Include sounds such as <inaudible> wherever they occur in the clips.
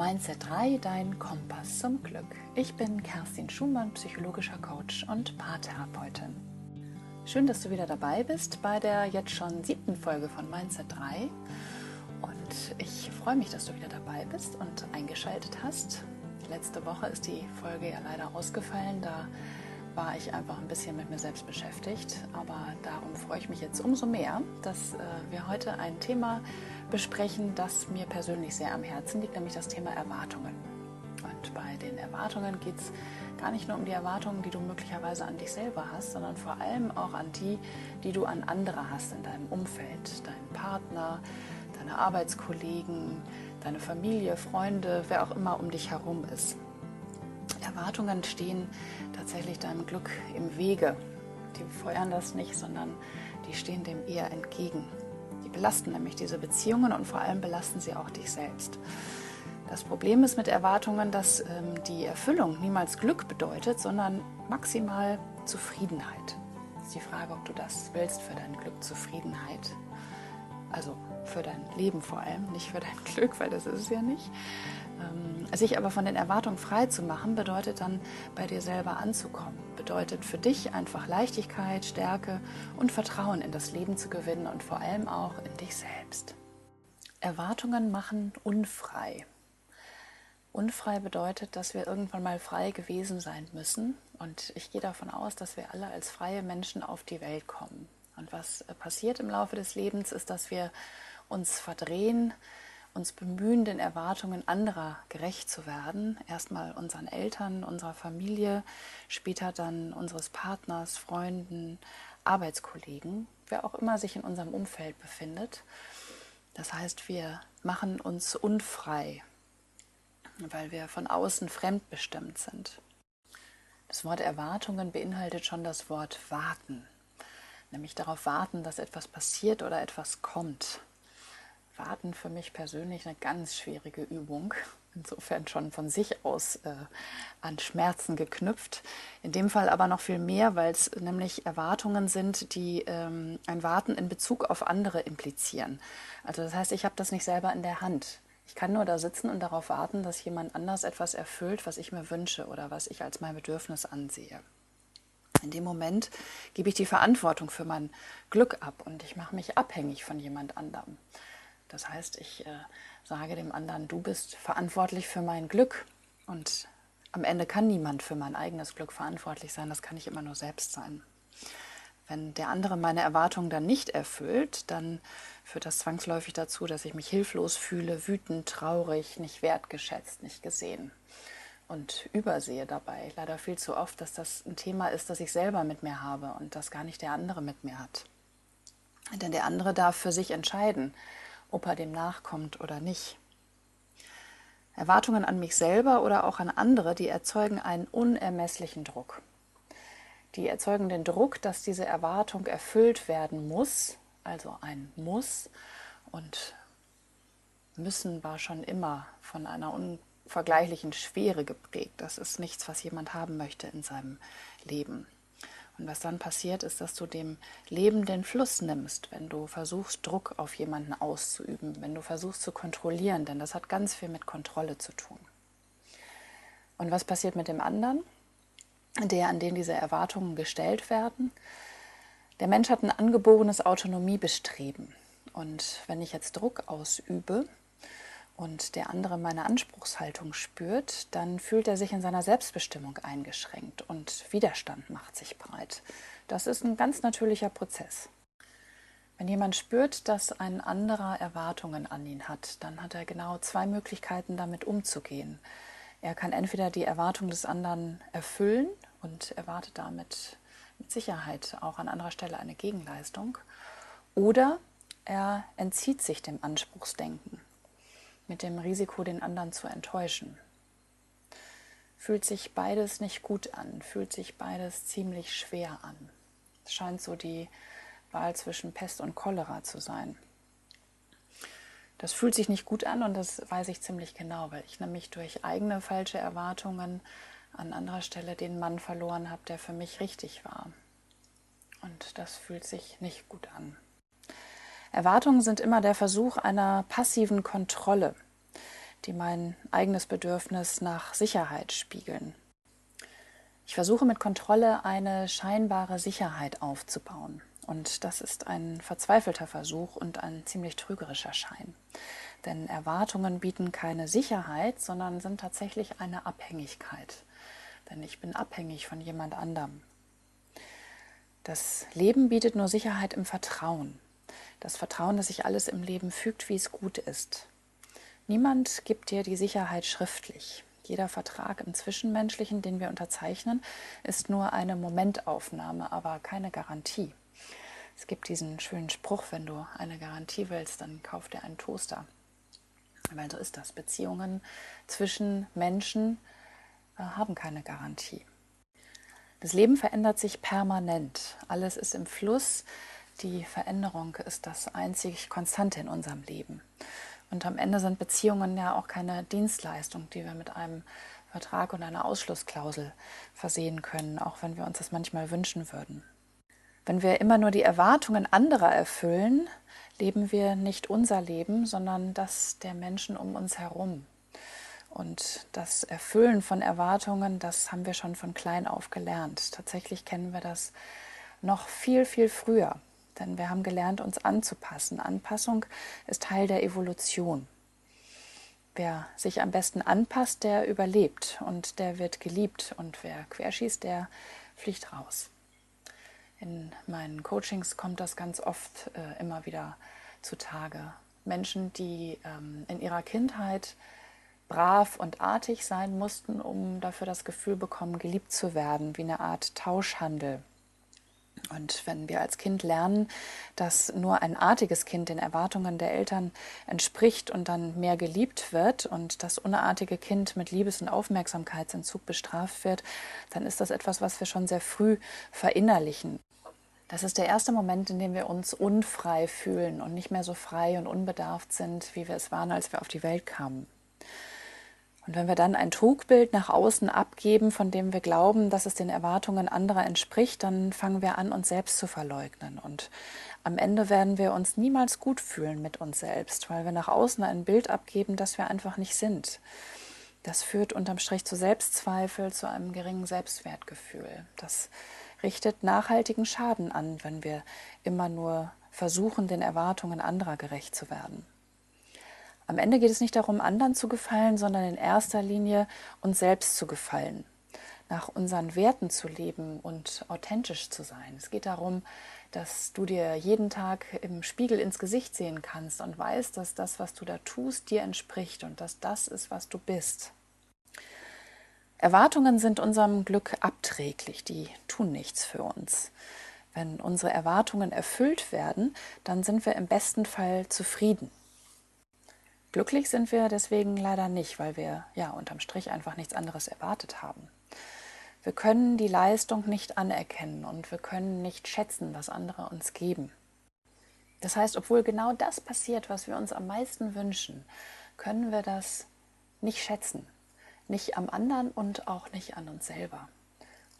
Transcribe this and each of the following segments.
Mindset 3, dein Kompass zum Glück. Ich bin Kerstin Schumann, psychologischer Coach und Paartherapeutin. Schön, dass du wieder dabei bist bei der jetzt schon siebten Folge von Mindset 3. Und ich freue mich, dass du wieder dabei bist und eingeschaltet hast. Letzte Woche ist die Folge ja leider ausgefallen. Da war ich einfach ein bisschen mit mir selbst beschäftigt. Aber darum freue ich mich jetzt umso mehr, dass äh, wir heute ein Thema besprechen, das mir persönlich sehr am Herzen liegt, nämlich das Thema Erwartungen. Und bei den Erwartungen geht es gar nicht nur um die Erwartungen, die du möglicherweise an dich selber hast, sondern vor allem auch an die, die du an andere hast in deinem Umfeld, deinen Partner, deine Arbeitskollegen, deine Familie, Freunde, wer auch immer um dich herum ist. Erwartungen stehen tatsächlich deinem Glück im Wege. Die feuern das nicht, sondern die stehen dem eher entgegen. Die belasten nämlich diese Beziehungen und vor allem belasten sie auch dich selbst. Das Problem ist mit Erwartungen, dass ähm, die Erfüllung niemals Glück bedeutet, sondern maximal Zufriedenheit. Das ist die Frage, ob du das willst für dein Glück, Zufriedenheit. Also für dein Leben vor allem, nicht für dein <laughs> Glück, weil das ist es ja nicht. Ähm, sich aber von den Erwartungen frei zu machen, bedeutet dann bei dir selber anzukommen. Bedeutet für dich einfach Leichtigkeit, Stärke und Vertrauen in das Leben zu gewinnen und vor allem auch in dich selbst. Erwartungen machen unfrei. Unfrei bedeutet, dass wir irgendwann mal frei gewesen sein müssen. Und ich gehe davon aus, dass wir alle als freie Menschen auf die Welt kommen. Und was äh, passiert im Laufe des Lebens, ist, dass wir uns verdrehen, uns bemühen, den Erwartungen anderer gerecht zu werden. Erstmal unseren Eltern, unserer Familie, später dann unseres Partners, Freunden, Arbeitskollegen, wer auch immer sich in unserem Umfeld befindet. Das heißt, wir machen uns unfrei, weil wir von außen fremdbestimmt sind. Das Wort Erwartungen beinhaltet schon das Wort warten, nämlich darauf warten, dass etwas passiert oder etwas kommt. Warten für mich persönlich eine ganz schwierige Übung. Insofern schon von sich aus äh, an Schmerzen geknüpft. In dem Fall aber noch viel mehr, weil es nämlich Erwartungen sind, die ähm, ein Warten in Bezug auf andere implizieren. Also das heißt, ich habe das nicht selber in der Hand. Ich kann nur da sitzen und darauf warten, dass jemand anders etwas erfüllt, was ich mir wünsche oder was ich als mein Bedürfnis ansehe. In dem Moment gebe ich die Verantwortung für mein Glück ab und ich mache mich abhängig von jemand anderem. Das heißt, ich äh, sage dem anderen, du bist verantwortlich für mein Glück. Und am Ende kann niemand für mein eigenes Glück verantwortlich sein, das kann ich immer nur selbst sein. Wenn der andere meine Erwartungen dann nicht erfüllt, dann führt das zwangsläufig dazu, dass ich mich hilflos fühle, wütend, traurig, nicht wertgeschätzt, nicht gesehen. Und übersehe dabei leider viel zu oft, dass das ein Thema ist, das ich selber mit mir habe und das gar nicht der andere mit mir hat. Denn der andere darf für sich entscheiden, ob er dem nachkommt oder nicht. Erwartungen an mich selber oder auch an andere, die erzeugen einen unermesslichen Druck. Die erzeugen den Druck, dass diese Erwartung erfüllt werden muss, also ein Muss. Und müssen war schon immer von einer unvergleichlichen Schwere geprägt. Das ist nichts, was jemand haben möchte in seinem Leben. Und was dann passiert, ist, dass du dem Leben den Fluss nimmst, wenn du versuchst, Druck auf jemanden auszuüben, wenn du versuchst zu kontrollieren, denn das hat ganz viel mit Kontrolle zu tun. Und was passiert mit dem anderen, der, an den diese Erwartungen gestellt werden? Der Mensch hat ein angeborenes Autonomiebestreben. Und wenn ich jetzt Druck ausübe, und der andere meine Anspruchshaltung spürt, dann fühlt er sich in seiner Selbstbestimmung eingeschränkt und Widerstand macht sich breit. Das ist ein ganz natürlicher Prozess. Wenn jemand spürt, dass ein anderer Erwartungen an ihn hat, dann hat er genau zwei Möglichkeiten, damit umzugehen. Er kann entweder die Erwartung des anderen erfüllen und erwartet damit mit Sicherheit auch an anderer Stelle eine Gegenleistung, oder er entzieht sich dem Anspruchsdenken mit dem Risiko, den anderen zu enttäuschen. Fühlt sich beides nicht gut an, fühlt sich beides ziemlich schwer an. Es scheint so die Wahl zwischen Pest und Cholera zu sein. Das fühlt sich nicht gut an und das weiß ich ziemlich genau, weil ich nämlich durch eigene falsche Erwartungen an anderer Stelle den Mann verloren habe, der für mich richtig war. Und das fühlt sich nicht gut an. Erwartungen sind immer der Versuch einer passiven Kontrolle. die mein eigenes Bedürfnis nach Sicherheit spiegeln. Ich versuche mit Kontrolle eine scheinbare Sicherheit aufzubauen. Und das ist ein verzweifelter Versuch und ein ziemlich trügerischer Schein. Denn Erwartungen bieten keine Sicherheit, sondern sind tatsächlich eine Abhängigkeit. Denn ich bin abhängig von jemand anderem. Das Leben bietet nur Sicherheit im Vertrauen. Das Vertrauen, dass sich alles im Leben fügt, wie es gut ist. Niemand gibt dir die Sicherheit schriftlich. Jeder Vertrag im Zwischenmenschlichen, den wir unterzeichnen, ist nur eine Momentaufnahme, aber keine Garantie. Es gibt diesen schönen Spruch, wenn du eine Garantie willst, dann kauf dir einen Toaster. Weil so ist das. Beziehungen zwischen Menschen äh, haben keine Garantie. Das Leben verändert sich permanent. Alles ist im Fluss. Die Veränderung ist das einzig Konstante in unserem Leben. Und am Ende sind Beziehungen ja auch keine Dienstleistung, die wir mit einem Vertrag und einer Ausschlussklausel versehen können, auch wenn wir uns das manchmal wünschen würden. Wenn wir immer nur die Erwartungen anderer erfüllen, leben wir nicht unser Leben, sondern das der Menschen um uns herum. Und das Erfüllen von Erwartungen, das haben wir schon von klein auf gelernt. Tatsächlich kennen wir das noch viel, viel früher. Denn wir haben gelernt, uns anzupassen. Anpassung ist Teil der Evolution. Wer sich am besten anpasst, der überlebt und der wird geliebt. Und wer querschießt, der fliegt raus. In meinen Coachings kommt das ganz oft äh, immer wieder zutage. Menschen, die ähm, in ihrer Kindheit brav und artig sein mussten, um dafür das Gefühl bekommen, geliebt zu werden, wie eine Art Tauschhandel. Und wenn wir als Kind lernen, dass nur ein artiges Kind den Erwartungen der Eltern entspricht und dann mehr geliebt wird und das unartige Kind mit Liebes- und Aufmerksamkeitsentzug bestraft wird, dann ist das etwas, was wir schon sehr früh verinnerlichen. Das ist der erste Moment, in dem wir uns unfrei fühlen und nicht mehr so frei und unbedarft sind, wie wir es waren, als wir auf die Welt kamen. Und wenn wir dann ein Trugbild nach außen abgeben, von dem wir glauben, dass es den Erwartungen anderer entspricht, dann fangen wir an, uns selbst zu verleugnen. Und am Ende werden wir uns niemals gut fühlen mit uns selbst, weil wir nach außen ein Bild abgeben, das wir einfach nicht sind. Das führt unterm Strich zu Selbstzweifel, zu einem geringen Selbstwertgefühl. Das richtet nachhaltigen Schaden an, wenn wir immer nur versuchen, den Erwartungen anderer gerecht zu werden. Am Ende geht es nicht darum, anderen zu gefallen, sondern in erster Linie uns selbst zu gefallen, nach unseren Werten zu leben und authentisch zu sein. Es geht darum, dass du dir jeden Tag im Spiegel ins Gesicht sehen kannst und weißt, dass das, was du da tust, dir entspricht und dass das ist, was du bist. Erwartungen sind unserem Glück abträglich, die tun nichts für uns. Wenn unsere Erwartungen erfüllt werden, dann sind wir im besten Fall zufrieden. Glücklich sind wir deswegen leider nicht, weil wir ja unterm Strich einfach nichts anderes erwartet haben. Wir können die Leistung nicht anerkennen und wir können nicht schätzen, was andere uns geben. Das heißt, obwohl genau das passiert, was wir uns am meisten wünschen, können wir das nicht schätzen. Nicht am anderen und auch nicht an uns selber.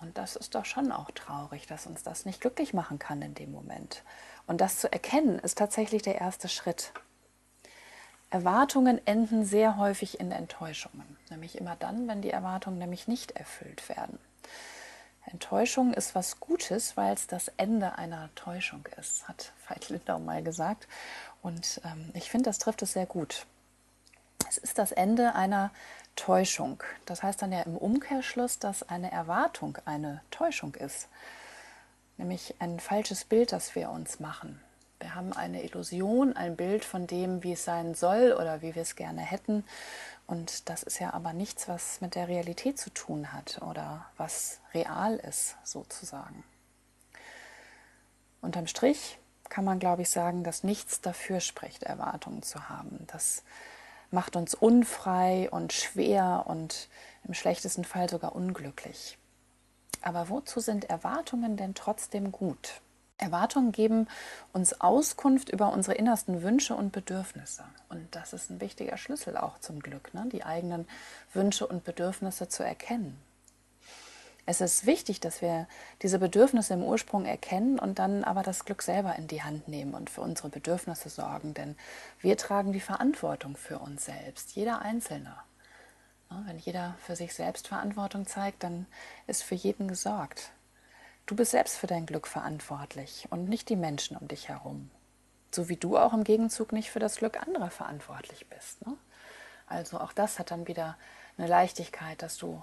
Und das ist doch schon auch traurig, dass uns das nicht glücklich machen kann in dem Moment. Und das zu erkennen, ist tatsächlich der erste Schritt. Erwartungen enden sehr häufig in Enttäuschungen, nämlich immer dann, wenn die Erwartungen nämlich nicht erfüllt werden. Enttäuschung ist was Gutes, weil es das Ende einer Täuschung ist, hat Veit Lindau mal gesagt. Und ähm, ich finde, das trifft es sehr gut. Es ist das Ende einer Täuschung. Das heißt dann ja im Umkehrschluss, dass eine Erwartung eine Täuschung ist. Nämlich ein falsches Bild, das wir uns machen. Wir haben eine Illusion, ein Bild von dem, wie es sein soll oder wie wir es gerne hätten. Und das ist ja aber nichts, was mit der Realität zu tun hat oder was real ist, sozusagen. Unterm Strich kann man, glaube ich, sagen, dass nichts dafür spricht, Erwartungen zu haben. Das macht uns unfrei und schwer und im schlechtesten Fall sogar unglücklich. Aber wozu sind Erwartungen denn trotzdem gut? Erwartungen geben uns Auskunft über unsere innersten Wünsche und Bedürfnisse. Und das ist ein wichtiger Schlüssel auch zum Glück, ne? die eigenen Wünsche und Bedürfnisse zu erkennen. Es ist wichtig, dass wir diese Bedürfnisse im Ursprung erkennen und dann aber das Glück selber in die Hand nehmen und für unsere Bedürfnisse sorgen, denn wir tragen die Verantwortung für uns selbst, jeder Einzelne. Wenn jeder für sich selbst Verantwortung zeigt, dann ist für jeden gesorgt. Du bist selbst für dein Glück verantwortlich und nicht die Menschen um dich herum. So wie du auch im Gegenzug nicht für das Glück anderer verantwortlich bist. Ne? Also auch das hat dann wieder eine Leichtigkeit, dass du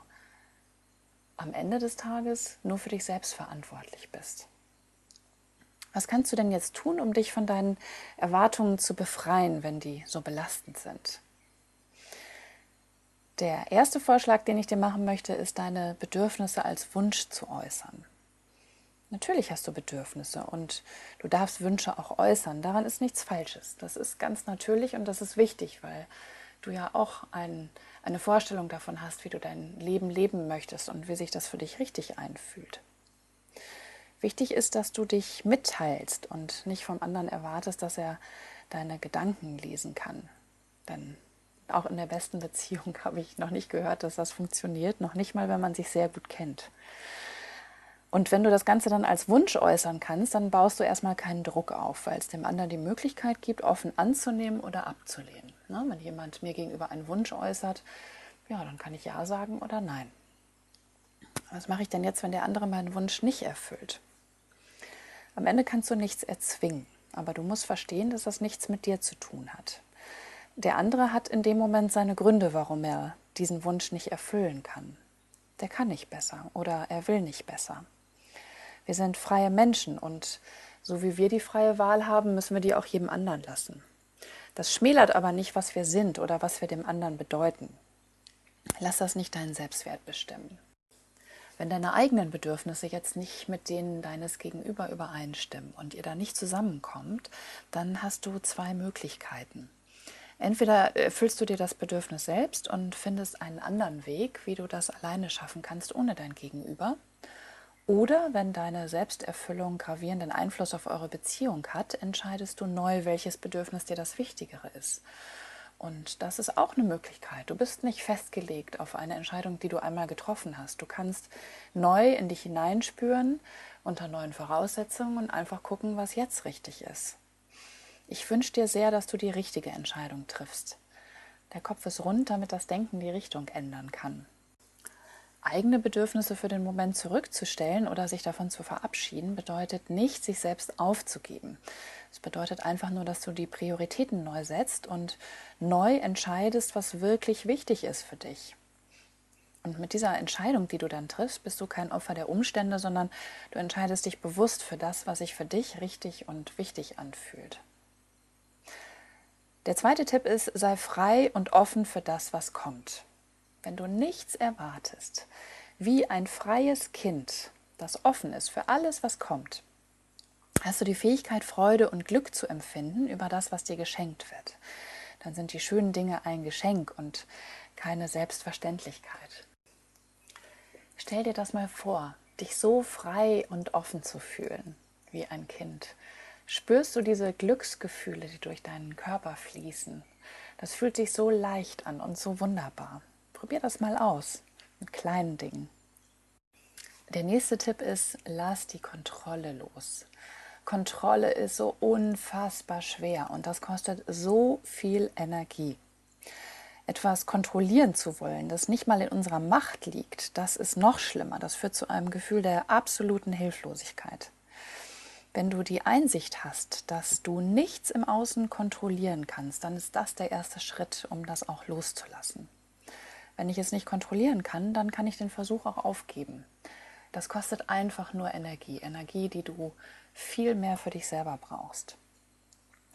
am Ende des Tages nur für dich selbst verantwortlich bist. Was kannst du denn jetzt tun, um dich von deinen Erwartungen zu befreien, wenn die so belastend sind? Der erste Vorschlag, den ich dir machen möchte, ist, deine Bedürfnisse als Wunsch zu äußern. Natürlich hast du Bedürfnisse und du darfst Wünsche auch äußern. Daran ist nichts Falsches. Das ist ganz natürlich und das ist wichtig, weil du ja auch ein, eine Vorstellung davon hast, wie du dein Leben leben möchtest und wie sich das für dich richtig einfühlt. Wichtig ist, dass du dich mitteilst und nicht vom anderen erwartest, dass er deine Gedanken lesen kann. Denn auch in der besten Beziehung <laughs> habe ich noch nicht gehört, dass das funktioniert, noch nicht mal, wenn man sich sehr gut kennt. Und wenn du das Ganze dann als Wunsch äußern kannst, dann baust du erstmal keinen Druck auf, weil es dem anderen die Möglichkeit gibt, offen anzunehmen oder abzulehnen. Ne? Wenn jemand mir gegenüber einen Wunsch äußert, ja, dann kann ich Ja sagen oder Nein. Was mache ich denn jetzt, wenn der andere meinen Wunsch nicht erfüllt? Am Ende kannst du nichts erzwingen, aber du musst verstehen, dass das nichts mit dir zu tun hat. Der andere hat in dem Moment seine Gründe, warum er diesen Wunsch nicht erfüllen kann. Der kann nicht besser oder er will nicht besser. Wir sind freie Menschen und so wie wir die freie Wahl haben, müssen wir die auch jedem anderen lassen. Das schmälert aber nicht, was wir sind oder was wir dem anderen bedeuten. Lass das nicht deinen Selbstwert bestimmen. Wenn deine eigenen Bedürfnisse jetzt nicht mit denen deines Gegenüber übereinstimmen und ihr da nicht zusammenkommt, dann hast du zwei Möglichkeiten. Entweder erfüllst du dir das Bedürfnis selbst und findest einen anderen Weg, wie du das alleine schaffen kannst ohne dein Gegenüber, oder wenn deine Selbsterfüllung gravierenden Einfluss auf eure Beziehung hat, entscheidest du neu, welches Bedürfnis dir das Wichtigere ist. Und das ist auch eine Möglichkeit. Du bist nicht festgelegt auf eine Entscheidung, die du einmal getroffen hast. Du kannst neu in dich hineinspüren unter neuen Voraussetzungen und einfach gucken, was jetzt richtig ist. Ich wünsche dir sehr, dass du die richtige Entscheidung triffst. Der Kopf ist rund, damit das Denken die Richtung ändern kann eigene Bedürfnisse für den Moment zurückzustellen oder sich davon zu verabschieden, bedeutet nicht, sich selbst aufzugeben. Es bedeutet einfach nur, dass du die Prioritäten neu setzt und neu entscheidest, was wirklich wichtig ist für dich. Und mit dieser Entscheidung, die du dann triffst, bist du kein Opfer der Umstände, sondern du entscheidest dich bewusst für das, was sich für dich richtig und wichtig anfühlt. Der zweite Tipp ist, sei frei und offen für das, was kommt wenn du nichts erwartest, wie ein freies Kind, das offen ist für alles, was kommt, hast du die Fähigkeit, Freude und Glück zu empfinden über das, was dir geschenkt wird. Dann sind die schönen Dinge ein Geschenk und keine Selbstverständlichkeit. Stell dir das mal vor, dich so frei und offen zu fühlen wie ein Kind. Spürst du diese Glücksgefühle, die durch deinen Körper fließen? Das fühlt sich so leicht an und so wunderbar. Probier das mal aus mit kleinen Dingen. Der nächste Tipp ist, lass die Kontrolle los. Kontrolle ist so unfassbar schwer und das kostet so viel Energie. Etwas kontrollieren zu wollen, das nicht mal in unserer Macht liegt, das ist noch schlimmer. Das führt zu einem Gefühl der absoluten Hilflosigkeit. Wenn du die Einsicht hast, dass du nichts im Außen kontrollieren kannst, dann ist das der erste Schritt, um das auch loszulassen. Wenn ich es nicht kontrollieren kann, dann kann ich den Versuch auch aufgeben. Das kostet einfach nur Energie, Energie, die du viel mehr für dich selber brauchst.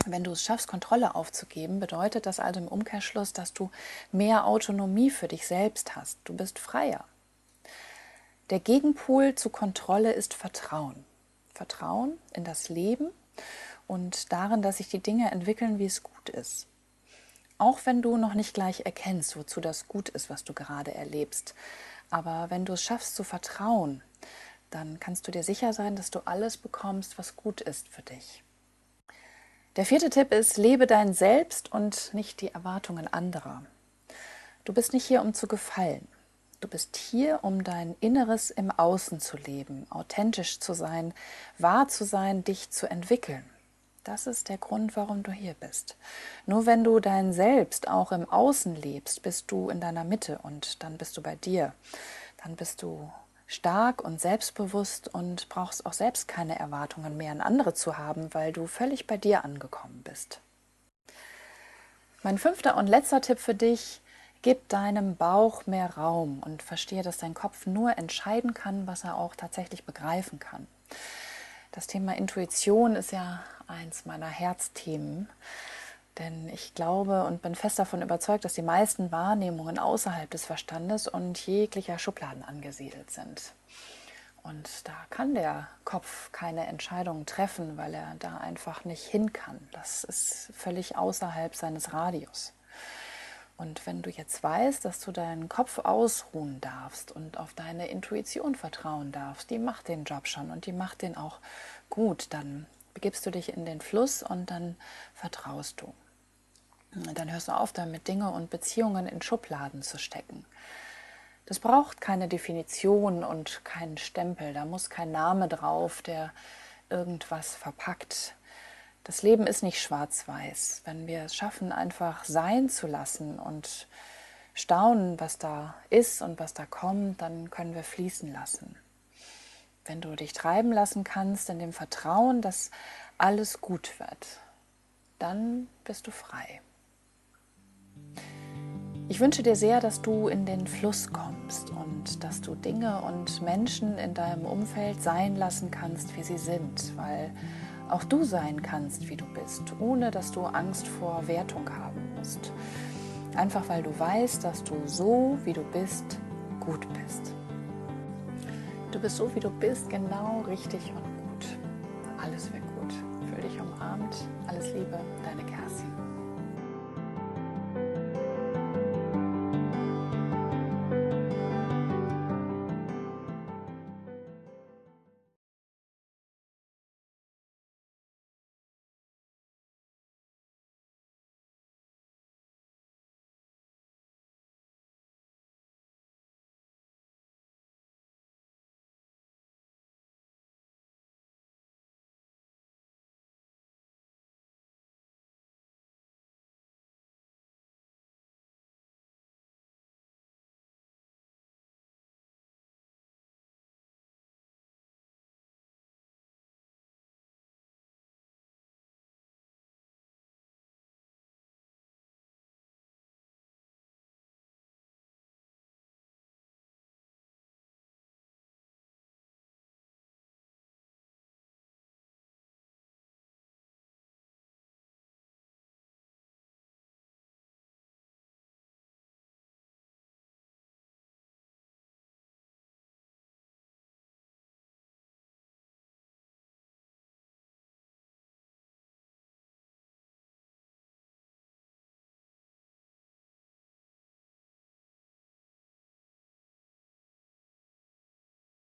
Wenn du es schaffst, Kontrolle aufzugeben, bedeutet das also im Umkehrschluss, dass du mehr Autonomie für dich selbst hast. Du bist freier. Der Gegenpol zu Kontrolle ist Vertrauen. Vertrauen in das Leben und darin, dass sich die Dinge entwickeln, wie es gut ist. Auch wenn du noch nicht gleich erkennst, wozu das gut ist, was du gerade erlebst. Aber wenn du es schaffst zu vertrauen, dann kannst du dir sicher sein, dass du alles bekommst, was gut ist für dich. Der vierte Tipp ist, lebe dein Selbst und nicht die Erwartungen anderer. Du bist nicht hier, um zu gefallen. Du bist hier, um dein Inneres im Außen zu leben, authentisch zu sein, wahr zu sein, dich zu entwickeln. Das ist der Grund, warum du hier bist. Nur wenn du dein Selbst auch im Außen lebst, bist du in deiner Mitte und dann bist du bei dir. Dann bist du stark und selbstbewusst und brauchst auch selbst keine Erwartungen mehr an andere zu haben, weil du völlig bei dir angekommen bist. Mein fünfter und letzter Tipp für dich, Gib deinem Bauch mehr Raum und verstehe, dass dein Kopf nur entscheiden kann, was er auch tatsächlich begreifen kann. Das Thema Intuition ist ja eins meiner Herzthemen, denn ich glaube und bin fest davon überzeugt, dass die meisten Wahrnehmungen außerhalb des Verstandes und jeglicher Schubladen angesiedelt sind. Und da kann der Kopf keine Entscheidungen treffen, weil er da einfach nicht hin kann. Das ist völlig außerhalb seines Radius. Und wenn du jetzt weißt, dass du deinen Kopf ausruhen darfst und auf deine Intuition vertrauen darfst, die macht den Job schon und die macht den auch gut, dann begibst du dich in den Fluss und dann vertraust du. Dann hörst du auf, damit Dinge und Beziehungen in Schubladen zu stecken. Das braucht keine Definition und keinen Stempel, da muss kein Name drauf, der irgendwas verpackt. Das Leben ist nicht schwarz-weiß. Wenn wir es schaffen, einfach sein zu lassen und staunen, was da ist und was da kommt, dann können wir fließen lassen. Wenn du dich treiben lassen kannst in dem Vertrauen, dass alles gut wird, dann bist du frei. Ich wünsche dir sehr, dass du in den Fluss kommst und dass du Dinge und Menschen in deinem Umfeld sein lassen kannst, wie sie sind, weil auch du sein kannst, wie du bist, ohne dass du Angst vor Wertung haben musst. Einfach weil du weißt, dass du so, wie du bist, gut bist. Du bist so, wie du bist, genau richtig und gut. Alles wird gut. Fühl dich umarmt. Alles Liebe.